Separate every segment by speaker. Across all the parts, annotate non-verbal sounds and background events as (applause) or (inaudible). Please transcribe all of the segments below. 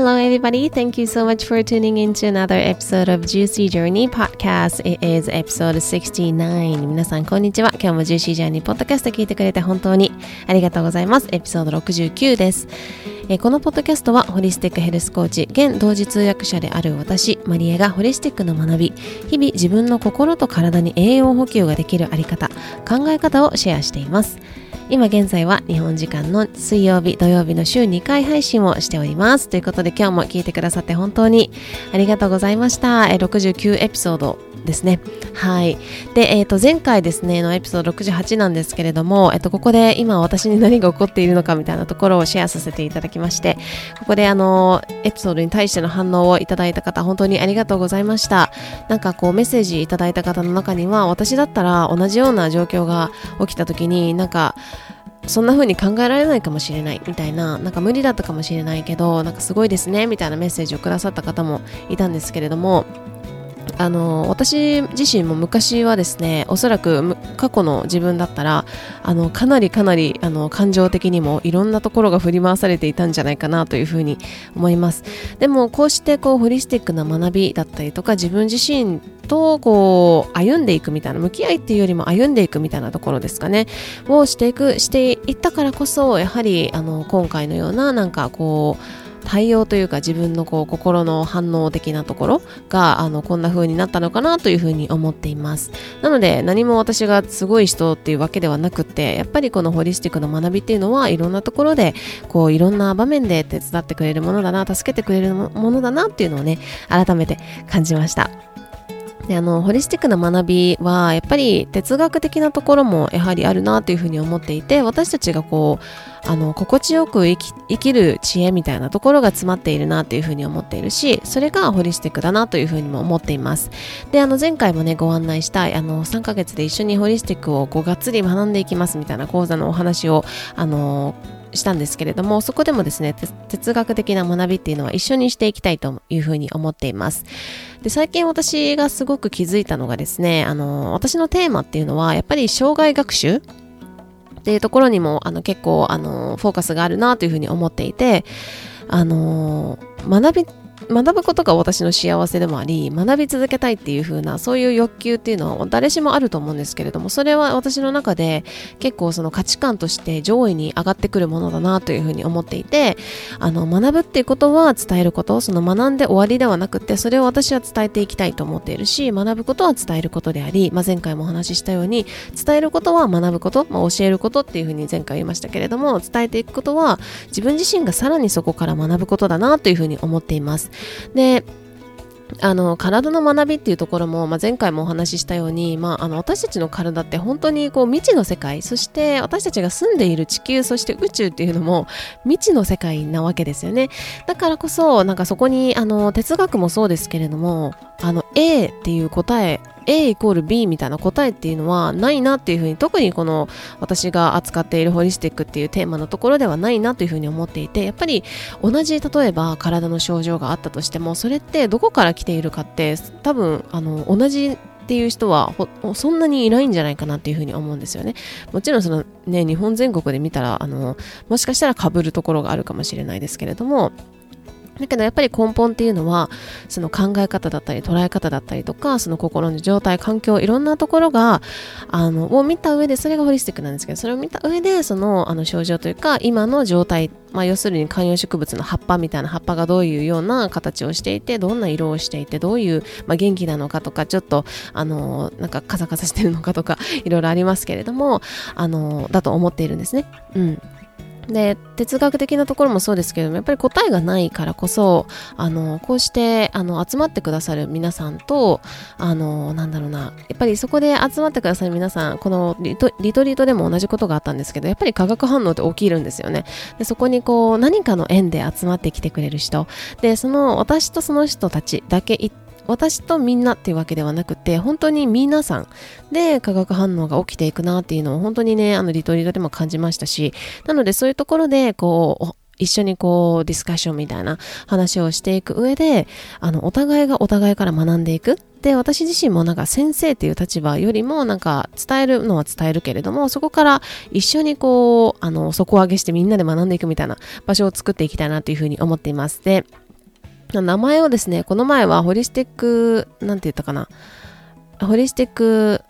Speaker 1: Hello, everybody. Thank you so much for tuning in to another episode of Juicy Journey Podcast. It is episode 69. 皆さん、こんにちは。今日も Juicy Journey Podcast 聞いてくれて本当にありがとうございます。エピソード69です。えこのポッドキャストはホリスティックヘルスコーチ現同時通訳者である私マリエがホリスティックの学び日々自分の心と体に栄養補給ができるあり方考え方をシェアしています今現在は日本時間の水曜日土曜日の週2回配信をしておりますということで今日も聞いてくださって本当にありがとうございました69エピソードですね。はい。で、えっ、ー、と、前回ですね、のエピソード68なんですけれども、えっ、と、ここで今私に何が起こっているのかみたいなところをシェアさせていただきまして、ここであの、エピソードに対しての反応をいただいた方、本当にありがとうございました。なんかこう、メッセージいただいた方の中には、私だったら同じような状況が起きた時に、なんか、そんな風に考えられないかもしれないみたいな、なんか無理だったかもしれないけど、なんかすごいですねみたいなメッセージをくださった方もいたんですけれども、あの私自身も昔はですねおそらく過去の自分だったらあのかなりかなりあの感情的にもいろんなところが振り回されていたんじゃないかなというふうに思います。でもこうしてこうホリスティックな学びだったりとか自分自身とこう歩んでいくみたいな向き合いっていうよりも歩んでいくみたいなところですかね。をしていくしていったからこそやはりあの今回のようななんかこう対応というか自分のこう心の反応的なところがあのこんな風になったのかなという風に思っています。なので何も私がすごい人っていうわけではなくてやっぱりこのホリスティックの学びっていうのはいろんなところでこういろんな場面で手伝ってくれるものだな助けてくれるものだなっていうのをね改めて感じました。であのホリスティックな学びはやっぱり哲学的なところもやはりあるなというふうに思っていて私たちがこうあの心地よく生き生きる知恵みたいなところが詰まっているなというふうに思っているしそれがホリスティックだなというふうにも思っています。であの前回もねご案内したいあの3ヶ月で一緒にホリスティックをこうがっつり学んでいきますみたいな講座のお話をあのしたんですけれどもそこでもですね哲学的な学びっていうのは一緒にしていきたいというふうに思っています。で最近私がすごく気づいたのがですねあの私のテーマっていうのはやっぱり障害学習っていうところにもあの結構あのフォーカスがあるなというふうに思っていてあの学び学ぶことが私の幸せでもあり学び続けたいっていう風なそういう欲求っていうのは誰しもあると思うんですけれどもそれは私の中で結構その価値観として上位に上がってくるものだなという風に思っていてあの学ぶっていうことは伝えることその学んで終わりではなくてそれを私は伝えていきたいと思っているし学ぶことは伝えることであり、まあ、前回もお話ししたように伝えることは学ぶこと、まあ、教えることっていう風に前回言いましたけれども伝えていくことは自分自身がさらにそこから学ぶことだなという風に思っています。であの体の学びっていうところも、まあ、前回もお話ししたように、まあ、あの私たちの体って本当にこう未知の世界そして私たちが住んでいる地球そして宇宙っていうのも未知の世界なわけですよね。だからこそなんかそこにあの哲学もそうですけれどもあの A っていう答え A イコール B みたいな答えっていうのはないなっていうふうに特にこの私が扱っているホリスティックっていうテーマのところではないなというふうに思っていてやっぱり同じ例えば体の症状があったとしてもそれってどこから来ているかって多分あの同じっていう人はそんなにいないんじゃないかなっていうふうに思うんですよね。もちろんそのね日本全国で見たらあのもしかしたら被るところがあるかもしれないですけれどもだけどやっぱり根本っていうのはその考え方だったり捉え方だったりとかその心の状態環境いろんなところがあのを見た上でそれがホリスティックなんですけどそれを見た上でそのあの症状というか今の状態まあ、要するに観葉植物の葉っぱみたいな葉っぱがどういうような形をしていてどんな色をしていてどういう、まあ、元気なのかとかちょっとあのなんかカサカサしてるのかとかいろいろありますけれどもあのだと思っているんですね。うんで哲学的なところもそうですけどもやっぱり答えがないからこそあのこうしてあの集まってくださる皆さんとあのなんだろうなやっぱりそこで集まってくださる皆さんこのリトリトリートでも同じことがあったんですけどやっぱり化学反応って起きるんですよね。でそこにこう何かの縁で集まってきてくれる人。でその私とその人たちだけ行っ私とみんなっていうわけではなくて本当に皆さんで化学反応が起きていくなっていうのを本当にねあのリトリートでも感じましたしなのでそういうところでこう一緒にこうディスカッションみたいな話をしていく上であのお互いがお互いから学んでいく。で私自身もなんか先生っていう立場よりもなんか伝えるのは伝えるけれどもそこから一緒にこうあの底上げしてみんなで学んでいくみたいな場所を作っていきたいなというふうに思っています。で名前をですね、この前はホリスティック、なんて言ったかな。ホリスティック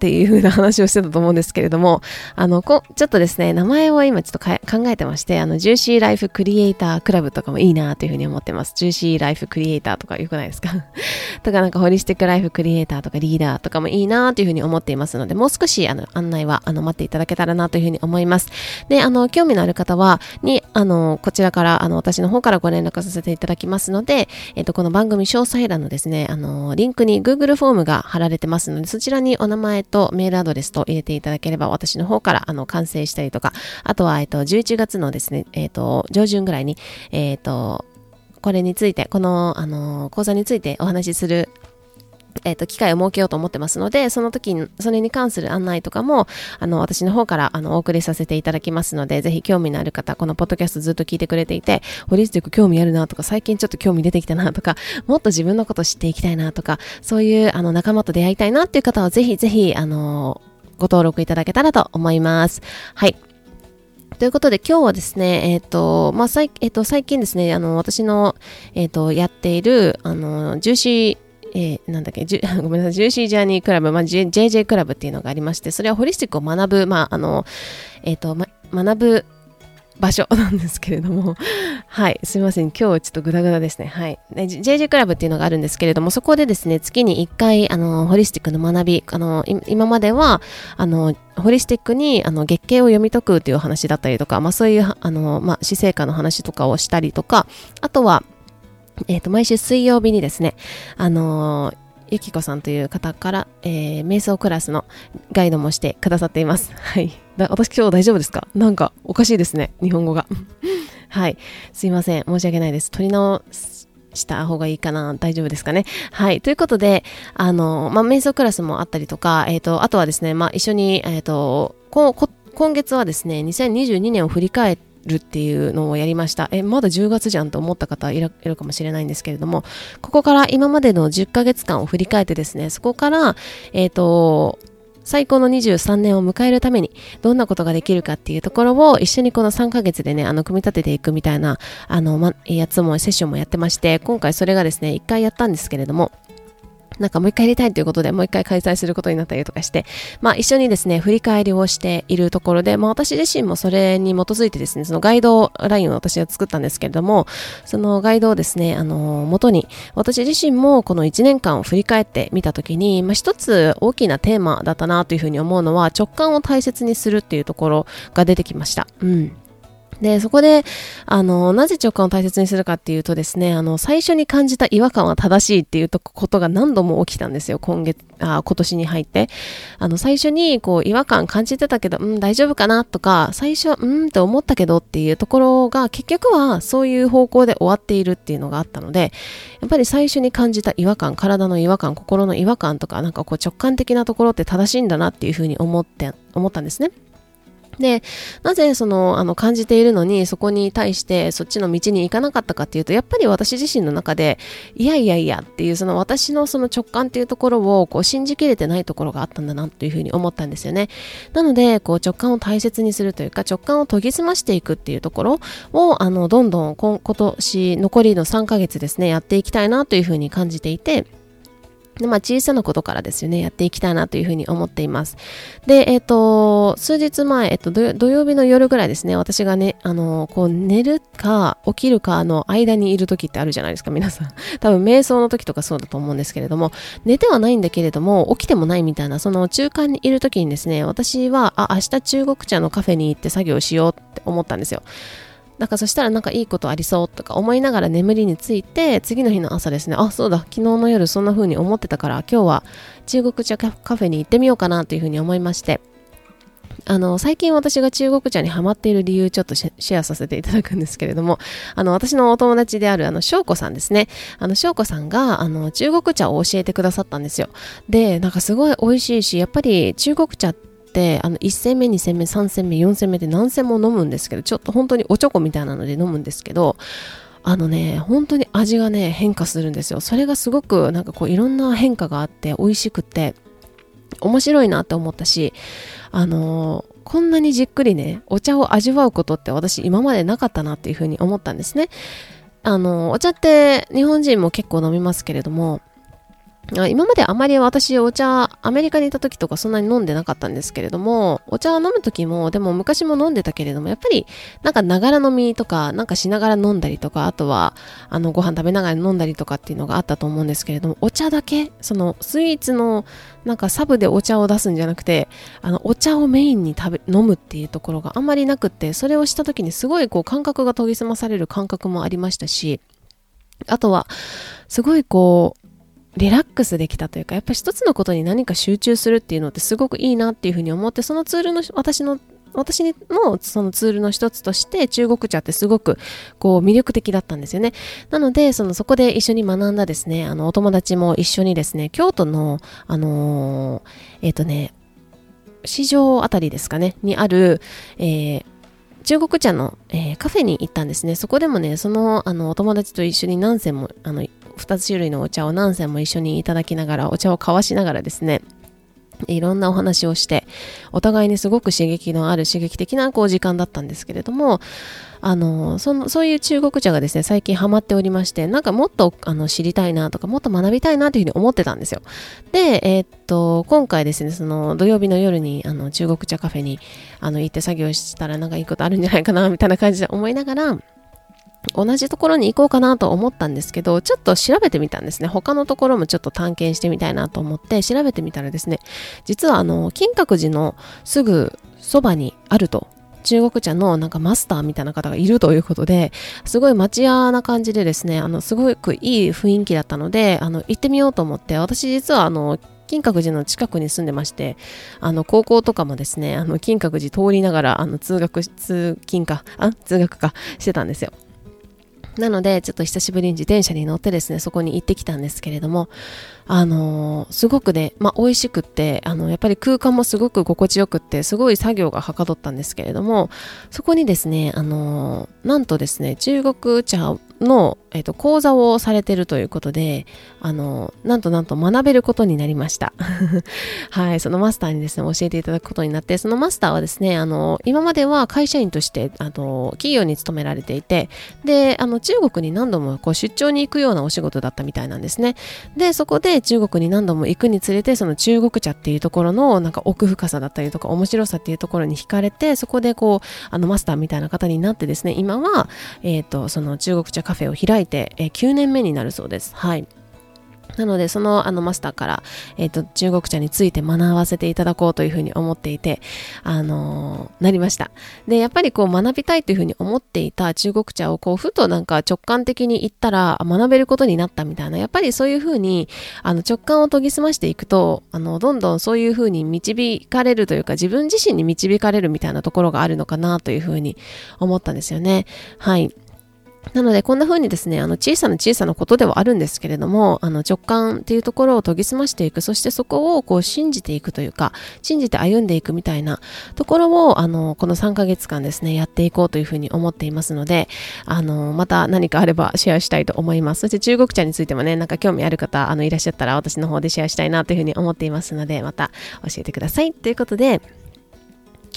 Speaker 1: っていう風な話をしてたと思うんですけれども、あの、こちょっとですね、名前を今ちょっと考えてまして、あの、ジューシーライフクリエイタークラブとかもいいなという風に思ってます。ジューシーライフクリエイターとか良くないですか？(laughs) とかなんかホリスティックライフクリエイターとかリーダーとかもいいなという風に思っていますので、もう少しあの案内はあの待っていただけたらなという風に思います。で、あの、興味のある方は、に、あの、こちらから、あの、私の方からご連絡させていただきますので、えっと、この番組詳細欄のですね、あの、リンクに Google フォームが貼られてますので、そちらにお名前とメールアドレスと入れていただければ私の方からあの完成したりとか、あとは、えっと、11月のですね、えっと、上旬ぐらいに、えっと、これについて、この、あの、講座についてお話しするえっ、と、機会を設けようと思ってますので、その時に、それに関する案内とかも、あの、私の方から、あの、お送りさせていただきますので、ぜひ興味のある方、このポッドキャストずっと聞いてくれていて、ホリスティック興味あるなとか、最近ちょっと興味出てきたなとか、もっと自分のこと知っていきたいなとか、そういう、あの、仲間と出会いたいなっていう方は、ぜひぜひ、あの、ご登録いただけたらと思います。はい。ということで今日はですね、えっ、ー、と、まあ、最、えっ、ー、と、最近ですね、あの、私の、えっ、ー、と、やっている、あの、重視えー、なんだっけ、(laughs) ごめんなさい、ジューシージャーニークラブ、まあ、J、JJ クラブっていうのがありまして、それはホリスティックを学ぶ、まあ、あの、えっ、ー、と、ま、学ぶ場所なんですけれども、(laughs) はい、すみません、今日ちょっとグダグダですね。はい。JJ クラブっていうのがあるんですけれども、そこでですね、月に1回、あの、ホリスティックの学び、あの、今までは、あの、ホリスティックに、あの、月経を読み解くっていう話だったりとか、まあそういう、あの、まあ、死生観の話とかをしたりとか、あとは、えっ、ー、と、毎週水曜日にですね、あのゆきこさんという方から、えー、瞑想クラスのガイドもしてくださっています。はい。私今日大丈夫ですか？なんかおかしいですね。日本語が。(laughs) はい。すいません。申し訳ないです。取り直した方がいいかな大丈夫ですかね？はい。ということで、あの、まあ、瞑想クラスもあったりとか、えっ、ー、と、あとはですね、まあ、一緒に、えっ、ー、と、今月はですね、2022年を振り返って、るっていうのをやりました。え、まだ10月じゃんと思った方いるかもしれないんですけれども、ここから今までの10ヶ月間を振り返ってですね、そこから、えっ、ー、と、最高の23年を迎えるためにどんなことができるかっていうところを一緒にこの3ヶ月でね、あの、組み立てていくみたいな、あの、ま、やつも、セッションもやってまして、今回それがですね、1回やったんですけれども、なんかもう一回やりたいということで、もう一回開催することになったりとかして、まあ一緒にですね、振り返りをしているところで、まあ私自身もそれに基づいてですね、そのガイドラインを私は作ったんですけれども、そのガイドをですね、あの、元に、私自身もこの1年間を振り返ってみたときに、まあ一つ大きなテーマだったなというふうに思うのは、直感を大切にするっていうところが出てきました。うん。で、そこで、あの、なぜ直感を大切にするかっていうとですね、あの、最初に感じた違和感は正しいっていうことが何度も起きたんですよ、今月、あ今年に入って。あの、最初に、こう、違和感感じてたけど、うん、大丈夫かなとか、最初、うんって思ったけどっていうところが、結局はそういう方向で終わっているっていうのがあったので、やっぱり最初に感じた違和感、体の違和感、心の違和感とか、なんかこう直感的なところって正しいんだなっていうふうに思って、思ったんですね。で、なぜその、あの、感じているのに、そこに対してそっちの道に行かなかったかっていうと、やっぱり私自身の中で、いやいやいやっていう、その私のその直感っていうところを、こう、信じきれてないところがあったんだなっていうふうに思ったんですよね。なので、こう、直感を大切にするというか、直感を研ぎ澄ましていくっていうところを、あの、どんどん今年、残りの3ヶ月ですね、やっていきたいなというふうに感じていて、で、まあ、小さなことからですよね、やっていきたいなというふうに思っています。で、えっ、ー、と、数日前、えっ、と、土曜日の夜ぐらいですね、私がね、あの、こう、寝るか、起きるかの間にいる時ってあるじゃないですか、皆さん。(laughs) 多分、瞑想の時とかそうだと思うんですけれども、寝てはないんだけれども、起きてもないみたいな、その中間にいる時にですね、私は、あ、明日中国茶のカフェに行って作業しようって思ったんですよ。なんかそしたらなんかいいことありそうとか思いながら眠りについて次の日の朝ですねあそうだ昨日の夜そんな風に思ってたから今日は中国茶カフェに行ってみようかなという風に思いましてあの、最近私が中国茶にハマっている理由ちょっとシェアさせていただくんですけれども、あの、私のお友達である、翔子さんですね。翔子さんが、あの、中国茶を教えてくださったんですよ。で、なんかすごい美味しいし、やっぱり中国茶ってってあの1戦目2戦目3戦目4戦目で何戦も飲むんですけどちょっと本当におちょこみたいなので飲むんですけどあのね本当に味がね変化するんですよ。それがすごくなんかこういろんな変化があって美味しくて面白いなって思ったしあのー、こんなにじっくりねお茶を味わうことって私今までなかったなっていうふうに思ったんですね。あの、お茶って日本人も結構飲みますけれども、今まであまり私お茶、アメリカにいた時とかそんなに飲んでなかったんですけれども、お茶を飲む時も、でも昔も飲んでたけれども、やっぱりなんかながら飲みとか、なんかしながら飲んだりとか、あとはあのご飯食べながら飲んだりとかっていうのがあったと思うんですけれども、お茶だけ、そのスイーツのなんかサブでお茶を出すんじゃなくて、あのお茶をメインに食べ、飲むっていうところがあんまりなくって、それをした時にすごいこう感覚が研ぎ澄まされる感覚もありましたし、あとは、すごいこう、リラックスできたというか、やっぱり一つのことに何か集中するっていうのってすごくいいなっていうふうに思って、そのツールの、私の私のそのツールの一つとして中国茶ってすごくこう魅力的だったんですよね。なので、そのそこで一緒に学んだですね、あのお友達も一緒にですね、京都の、あのー、えっ、ー、とね、市場あたりですかね、にある、えー、中国茶の、えー、カフェに行ったんですね。そこでもね、そのあのお友達と一緒に何千もあの2つ種類のお茶を何銭も一緒にいただきながらお茶を交わしながらですねいろんなお話をして、お互いにすごく刺激のある刺激的なこう時間だったんですけれども、あの、その、そういう中国茶がですね、最近ハマっておりまして、なんかもっとあの知りたいなとか、もっと学びたいなというふうに思ってたんですよ。で、えー、っと、今回ですね、その土曜日の夜にあの中国茶カフェにあの行って作業したらなんかいいことあるんじゃないかな、みたいな感じで思いながら、同じところに行こうかなと思ったんですけど、ちょっと調べてみたんですね。他のところもちょっと探検してみたいなと思って調べてみたらですね、実はあの、金閣寺のすぐそばにあると。中国茶のなんかマスターみたいな方がいるということで、すごい町屋な感じでですね、あの、すごくいい雰囲気だったので、あの、行ってみようと思って、私実はあの、金閣寺の近くに住んでまして、あの、高校とかもですね、あの、金閣寺通りながら、あの、通学、通勤か、あ、通学かしてたんですよ。なので、ちょっと久しぶりに自転車に乗ってですね、そこに行ってきたんですけれども、あのー、すごくね、まあ、美味しくって、あの、やっぱり空間もすごく心地よくって、すごい作業がはかどったんですけれども、そこにですね、あのー、なんとですね、中国茶の、えっ、ー、と、講座をされてるということで、あの、なんとなんと学べることになりました。(laughs) はい、そのマスターにですね、教えていただくことになって、そのマスターはですね、あの、今までは会社員として、あの、企業に勤められていて、で、あの、中国に何度もこう出張に行くようなお仕事だったみたいなんですね。で、そこで中国に何度も行くにつれて、その中国茶っていうところの、なんか奥深さだったりとか、面白さっていうところに惹かれて、そこでこう、あの、マスターみたいな方になってですね、今は、えっ、ー、と、その中国茶カフェを開いて、えー、9年目になるそうです。はい。なので、そのあのマスターから、えっ、ー、と、中国茶について学ばせていただこうというふうに思っていて、あのー、なりました。で、やっぱりこう学びたいというふうに思っていた中国茶をこう、ふとなんか直感的に言ったら学べることになったみたいな、やっぱりそういうふうに、あの、直感を研ぎ澄ましていくと、あの、どんどんそういうふうに導かれるというか、自分自身に導かれるみたいなところがあるのかなというふうに思ったんですよね。はい。なので、こんな風にですね、あの、小さな小さなことではあるんですけれども、あの、直感っていうところを研ぎ澄ましていく、そしてそこをこう信じていくというか、信じて歩んでいくみたいなところを、あの、この3ヶ月間ですね、やっていこうというふうに思っていますので、あの、また何かあればシェアしたいと思います。そして中国茶についてもね、なんか興味ある方、あの、いらっしゃったら私の方でシェアしたいなというふうに思っていますので、また教えてください。ということで、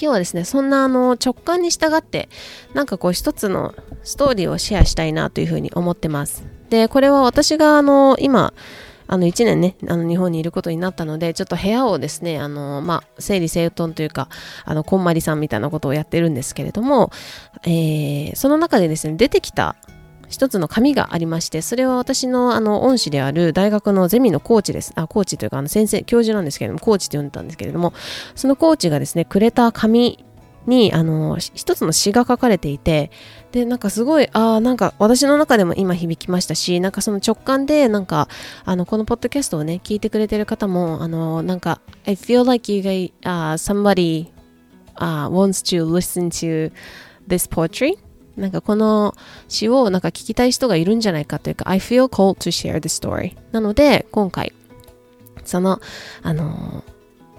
Speaker 1: 今日はですね、そんなあの直感に従って、なんかこう一つのストーリーをシェアしたいなというふうに思ってます。で、これは私があの今、あの1年ね、あの日本にいることになったので、ちょっと部屋をですね、あの、まあ、整理整頓というか、あの、こんまりさんみたいなことをやってるんですけれども、えー、その中でですね、出てきた一つの紙がありまして、それは私のあの恩師である大学のゼミのコーチです。あ、コーチというかあの先生、教授なんですけれども、コーチって呼んでたんですけれども、そのコーチがですね、くれた紙に、あの、一つの詩が書かれていて、で、なんかすごい、ああ、なんか私の中でも今響きましたし、なんかその直感で、なんか、あの、このポッドキャストをね、聞いてくれてる方も、あの、なんか、I feel like you guys,、uh, somebody、uh, wants to listen to this poetry なんかこの詩をなんか聞きたい人がいるんじゃないかというか I feel called to share the story. なので今回そのあの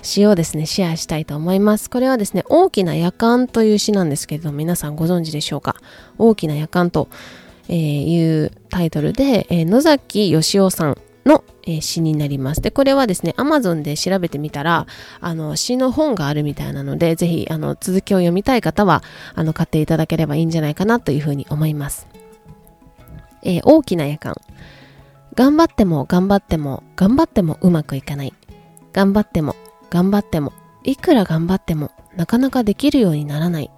Speaker 1: 詩をですねシェアしたいと思います。これはですね大きな夜間という詩なんですけれども皆さんご存知でしょうか？大きな夜間というタイトルで、えー、野崎義雄さんの、えー、詩になります。で、これはですね、Amazon で調べてみたら、あの、詩の本があるみたいなので、ぜひ、あの、続きを読みたい方は、あの、買っていただければいいんじゃないかなというふうに思います。えー、大きな夜間。頑張っても頑張っても頑張ってもうまくいかない。頑張っても頑張ってもいくら頑張ってもなかなかできるようにならない。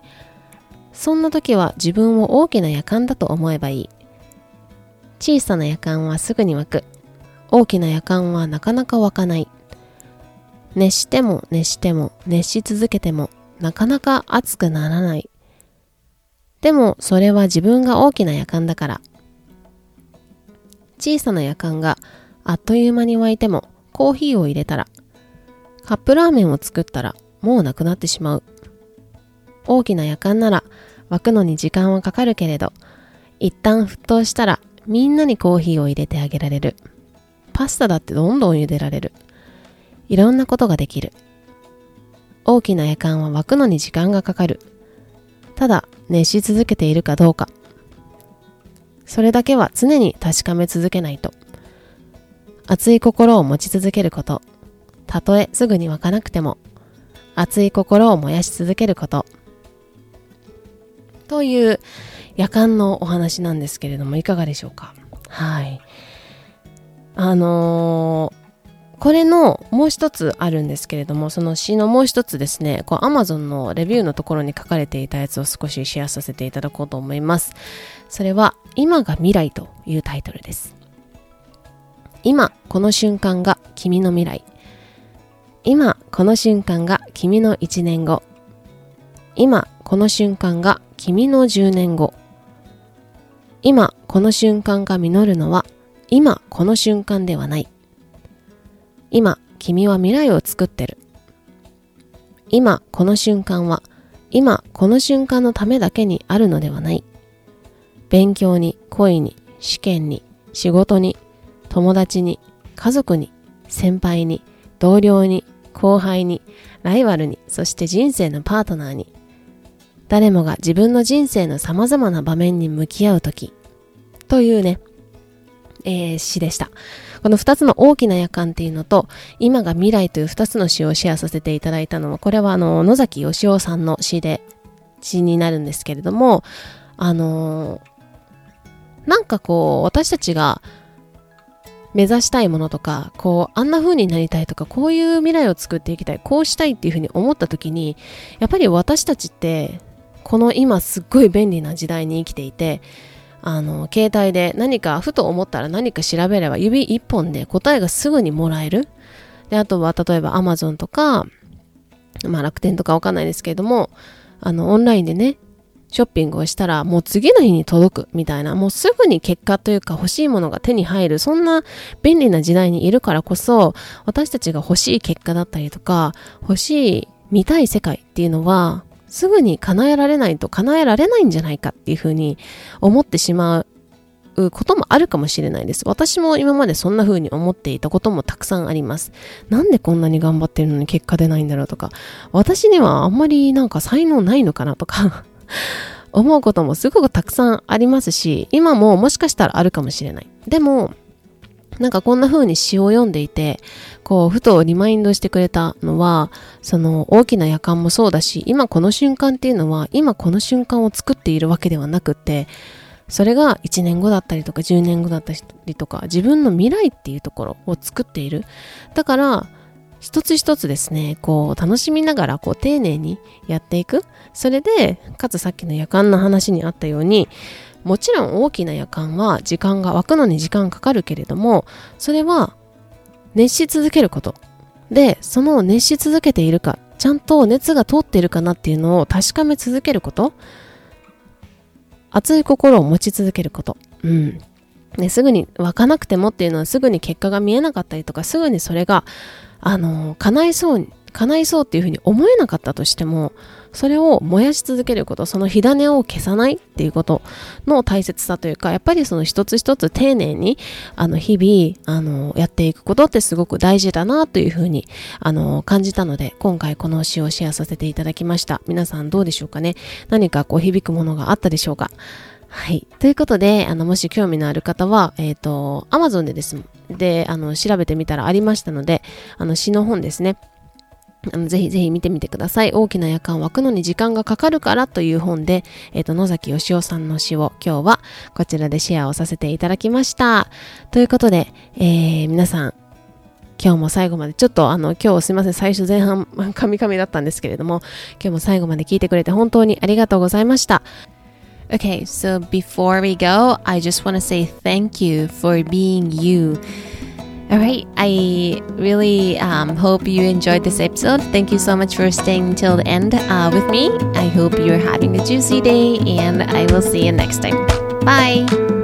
Speaker 1: そんな時は自分を大きな夜間だと思えばいい。小さな夜間はすぐに湧く。大きな夜間はなかなか湧かない。熱しても熱しても熱し続けてもなかなか熱くならない。でもそれは自分が大きな夜間だから。小さな夜間があっという間に沸いてもコーヒーを入れたらカップラーメンを作ったらもうなくなってしまう。大きな夜間なら沸くのに時間はかかるけれど一旦沸騰したらみんなにコーヒーを入れてあげられる。パスタだってどんどん茹でられる。いろんなことができる。大きな夜間は沸くのに時間がかかる。ただ熱し続けているかどうか。それだけは常に確かめ続けないと。熱い心を持ち続けること。たとえすぐに湧かなくても、熱い心を燃やし続けること。という夜間のお話なんですけれども、いかがでしょうか？はい。あのーこれのもう一つあるんですけれども、その詩のもう一つですね、こう Amazon のレビューのところに書かれていたやつを少しシェアさせていただこうと思います。それは、今が未来というタイトルです。今、この瞬間が君の未来。今、この瞬間が君の1年後。今、この瞬間が君の10年後。今、この瞬間が実るのは、今、この瞬間ではない。今、君は未来を作ってる。今、この瞬間は、今、この瞬間のためだけにあるのではない。勉強に、恋に、試験に、仕事に、友達に、家族に、先輩に、同僚に、後輩に、ライバルに、そして人生のパートナーに、誰もが自分の人生の様々な場面に向き合うとき、というね、えー、詩でした。この2つの大きな夜間っていうのと、今が未来という2つの詩をシェアさせていただいたのは、これはあの、野崎義雄さんの詩で、詩になるんですけれども、あのー、なんかこう、私たちが目指したいものとか、こう、あんな風になりたいとか、こういう未来を作っていきたい、こうしたいっていう風に思った時に、やっぱり私たちって、この今すっごい便利な時代に生きていて、あの、携帯で何かふと思ったら何か調べれば指一本で答えがすぐにもらえる。で、あとは例えば Amazon とか、まあ楽天とかわかんないですけれども、あの、オンラインでね、ショッピングをしたらもう次の日に届くみたいな、もうすぐに結果というか欲しいものが手に入る、そんな便利な時代にいるからこそ、私たちが欲しい結果だったりとか、欲しい見たい世界っていうのは、すぐに叶えられないと叶えられないんじゃないかっていうふうに思ってしまうこともあるかもしれないです。私も今までそんな風に思っていたこともたくさんあります。なんでこんなに頑張ってるのに結果出ないんだろうとか、私にはあんまりなんか才能ないのかなとか (laughs) 思うこともすごくたくさんありますし、今ももしかしたらあるかもしれない。でも、なんかこんな風に詩を読んでいて、こう、ふとリマインドしてくれたのは、その大きな夜間もそうだし、今この瞬間っていうのは、今この瞬間を作っているわけではなくて、それが1年後だったりとか10年後だったりとか、自分の未来っていうところを作っている。だから、一つ一つですね、こう、楽しみながら、こう、丁寧にやっていく。それで、かつさっきの夜間の話にあったように、もちろん大きな夜間は時間が湧くのに時間かかるけれども、それは熱し続けること。で、その熱し続けているか、ちゃんと熱が通っているかなっていうのを確かめ続けること。熱い心を持ち続けること。うん。ね、すぐに湧かなくてもっていうのはすぐに結果が見えなかったりとか、すぐにそれが、あの、叶いそうに、叶いそうっていうふうに思えなかったとしても、それを燃やし続けること、その火種を消さないっていうことの大切さというか、やっぱりその一つ一つ丁寧に、あの、日々、あの、やっていくことってすごく大事だなというふうに、あの、感じたので、今回この詩をシェアさせていただきました。皆さんどうでしょうかね？何かこう響くものがあったでしょうか？はい。ということで、あの、もし興味のある方は、えっ、ー、と、Amazon でです。で、あの、調べてみたらありましたので、あの、詩の本ですね。(laughs) あのぜひぜひ見てみてください。大きな夜間湧くのに時間がかかるからという本で、えっ、と、野崎義雄さんの詩を今日はこちらでシェアをさせていただきました。ということで、えー、皆さん、今日も最後まで、ちょっとあの、今日すいません、最初前半、(laughs) カミカミだったんですけれども、今日も最後まで聞いてくれて本当にありがとうございました。Okay, so before we go, I just want to say thank you for being you. All right, I really um, hope you enjoyed this episode. Thank you so much for staying till the end uh, with me. I hope you're having a juicy day, and I will see you next time. Bye.